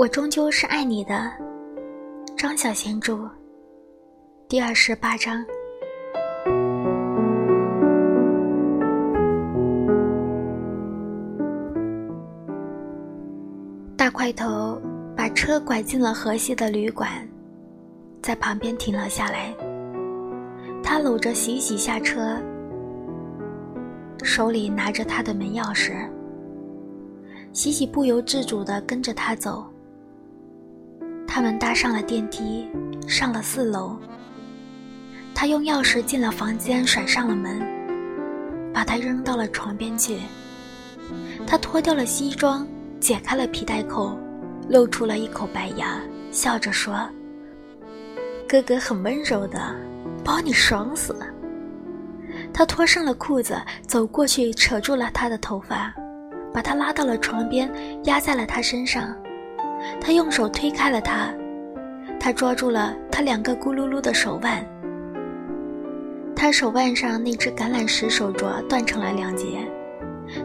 我终究是爱你的，张小娴著，第二十八章。大块头把车拐进了河西的旅馆，在旁边停了下来。他搂着喜喜下车，手里拿着他的门钥匙。喜喜不由自主地跟着他走。他们搭上了电梯，上了四楼。他用钥匙进了房间，甩上了门，把他扔到了床边去。他脱掉了西装，解开了皮带扣，露出了一口白牙，笑着说：“哥哥很温柔的，包你爽死。”他脱上了裤子，走过去扯住了他的头发，把他拉到了床边，压在了他身上。他用手推开了他，他抓住了他两个咕噜噜的手腕。他手腕上那只橄榄石手镯断成了两截，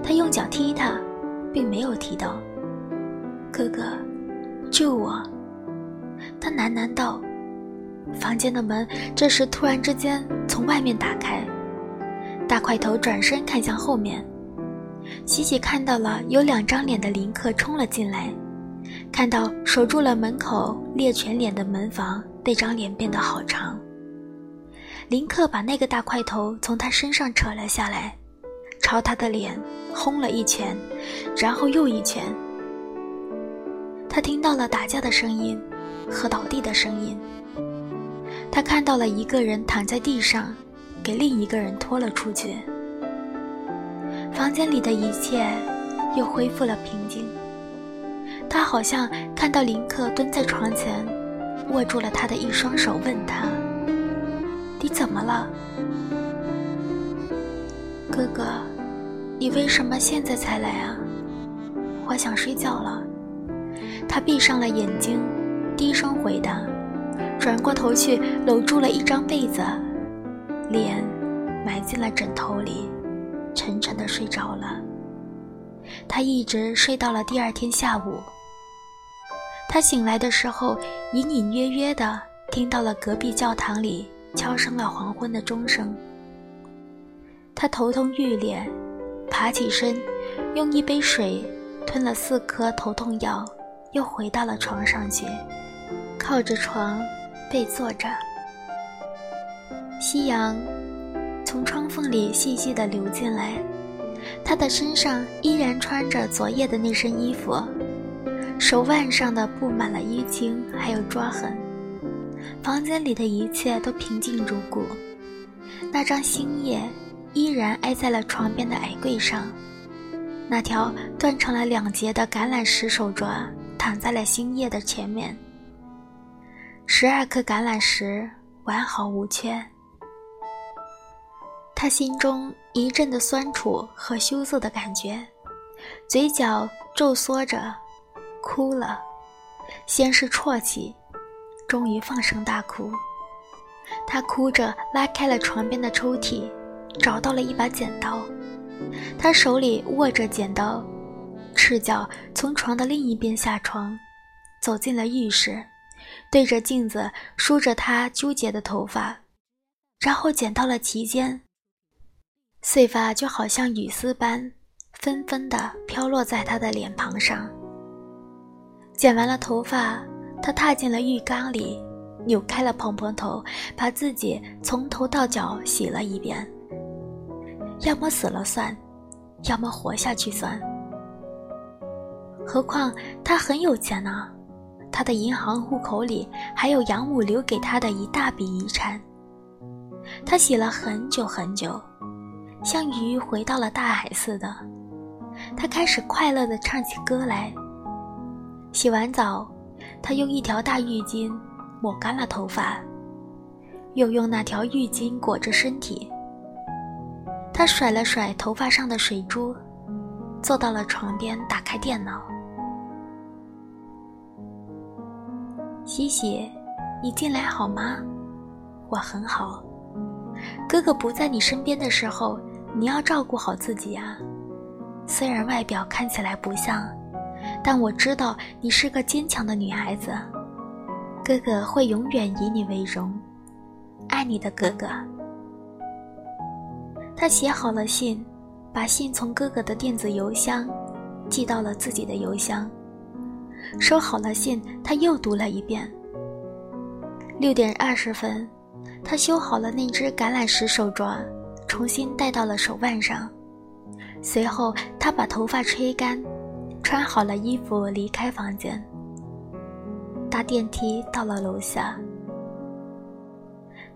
他用脚踢他，并没有踢到。哥哥，救我！他喃喃道。房间的门这时突然之间从外面打开，大块头转身看向后面，喜喜看到了有两张脸的林克冲了进来。看到守住了门口猎犬脸的门房，那张脸变得好长。林克把那个大块头从他身上扯了下来，朝他的脸轰了一拳，然后又一拳。他听到了打架的声音和倒地的声音。他看到了一个人躺在地上，给另一个人拖了出去。房间里的一切又恢复了平静。他好像看到林克蹲在床前，握住了他的一双手，问他：“你怎么了，哥哥？你为什么现在才来啊？我想睡觉了。”他闭上了眼睛，低声回答，转过头去搂住了一张被子，脸埋进了枕头里，沉沉的睡着了。他一直睡到了第二天下午。他醒来的时候，隐隐约约地听到了隔壁教堂里敲声了黄昏的钟声。他头痛欲裂，爬起身，用一杯水吞了四颗头痛药，又回到了床上去，靠着床背坐着。夕阳从窗缝里细细地流进来，他的身上依然穿着昨夜的那身衣服。手腕上的布满了淤青，还有抓痕。房间里的一切都平静如故。那张星夜依然挨在了床边的矮柜上，那条断成了两截的橄榄石手镯躺在了星夜的前面。十二颗橄榄石完好无缺。他心中一阵的酸楚和羞涩的感觉，嘴角皱缩着。哭了，先是啜泣，终于放声大哭。他哭着拉开了床边的抽屉，找到了一把剪刀。他手里握着剪刀，赤脚从床的另一边下床，走进了浴室，对着镜子梳着他纠结的头发，然后剪到了齐肩。碎发就好像雨丝般纷纷地飘落在他的脸庞上。剪完了头发，他踏进了浴缸里，扭开了蓬蓬头，把自己从头到脚洗了一遍。要么死了算，要么活下去算。何况他很有钱呢，他的银行户口里还有养母留给他的一大笔遗产。他洗了很久很久，像鱼回到了大海似的。他开始快乐地唱起歌来。洗完澡，他用一条大浴巾抹干了头发，又用那条浴巾裹着身体。他甩了甩头发上的水珠，坐到了床边，打开电脑。西西，你近来好吗？我很好。哥哥不在你身边的时候，你要照顾好自己啊。虽然外表看起来不像。但我知道你是个坚强的女孩子，哥哥会永远以你为荣，爱你的哥哥。他写好了信，把信从哥哥的电子邮箱寄到了自己的邮箱。收好了信，他又读了一遍。六点二十分，他修好了那只橄榄石手镯，重新戴到了手腕上。随后，他把头发吹干，穿好了衣服离开房间。搭电梯到了楼下，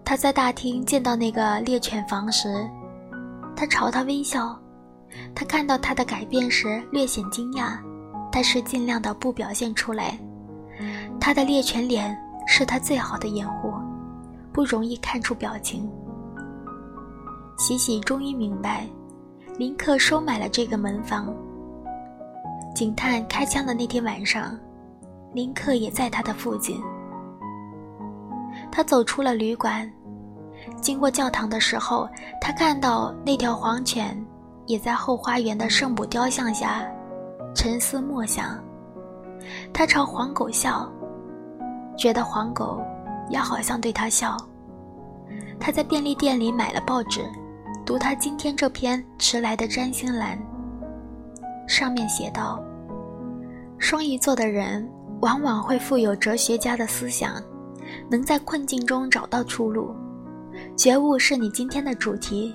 他在大厅见到那个猎犬房时。他朝他微笑，他看到他的改变时略显惊讶，但是尽量的不表现出来。他的猎犬脸是他最好的掩护，不容易看出表情。喜喜终于明白，林克收买了这个门房。警探开枪的那天晚上，林克也在他的附近。他走出了旅馆。经过教堂的时候，他看到那条黄犬也在后花园的圣母雕像下沉思默想。他朝黄狗笑，觉得黄狗也好像对他笑。他在便利店里买了报纸，读他今天这篇迟来的占星栏。上面写道：“双鱼座的人往往会富有哲学家的思想，能在困境中找到出路。”觉悟是你今天的主题，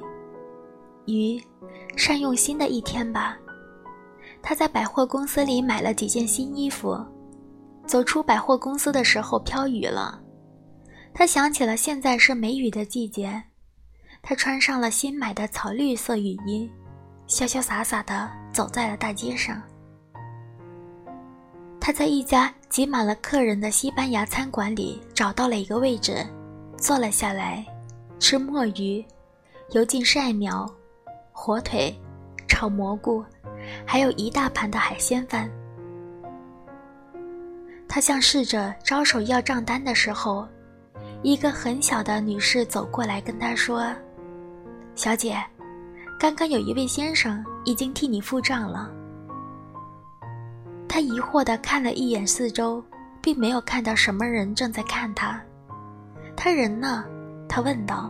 鱼，善用新的一天吧。他在百货公司里买了几件新衣服，走出百货公司的时候飘雨了。他想起了现在是梅雨的季节，他穿上了新买的草绿色雨衣，潇潇洒洒地走在了大街上。他在一家挤满了客人的西班牙餐馆里找到了一个位置，坐了下来。吃墨鱼，油浸晒苗，火腿，炒蘑菇，还有一大盘的海鲜饭。他向侍者招手要账单的时候，一个很小的女士走过来跟他说：“小姐，刚刚有一位先生已经替你付账了。”他疑惑地看了一眼四周，并没有看到什么人正在看他。他人呢？他问道。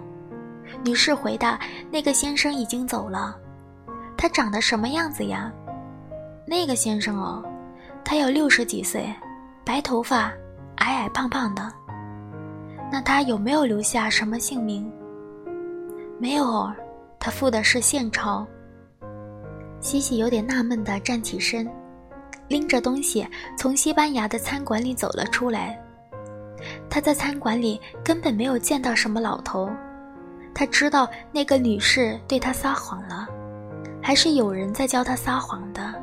女士回答：“那个先生已经走了。他长得什么样子呀？”那个先生哦，他有六十几岁，白头发，矮矮胖胖的。那他有没有留下什么姓名？没有哦，他付的是现钞。西西有点纳闷地站起身，拎着东西从西班牙的餐馆里走了出来。他在餐馆里根本没有见到什么老头。他知道那个女士对他撒谎了，还是有人在教他撒谎的。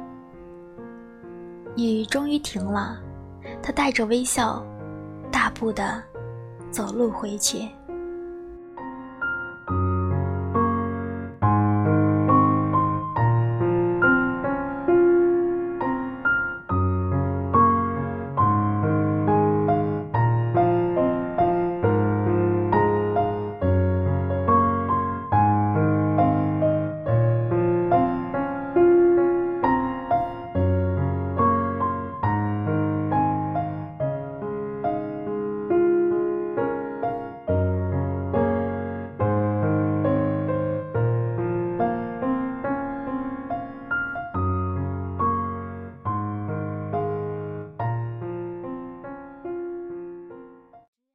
雨终于停了，他带着微笑，大步的走路回去。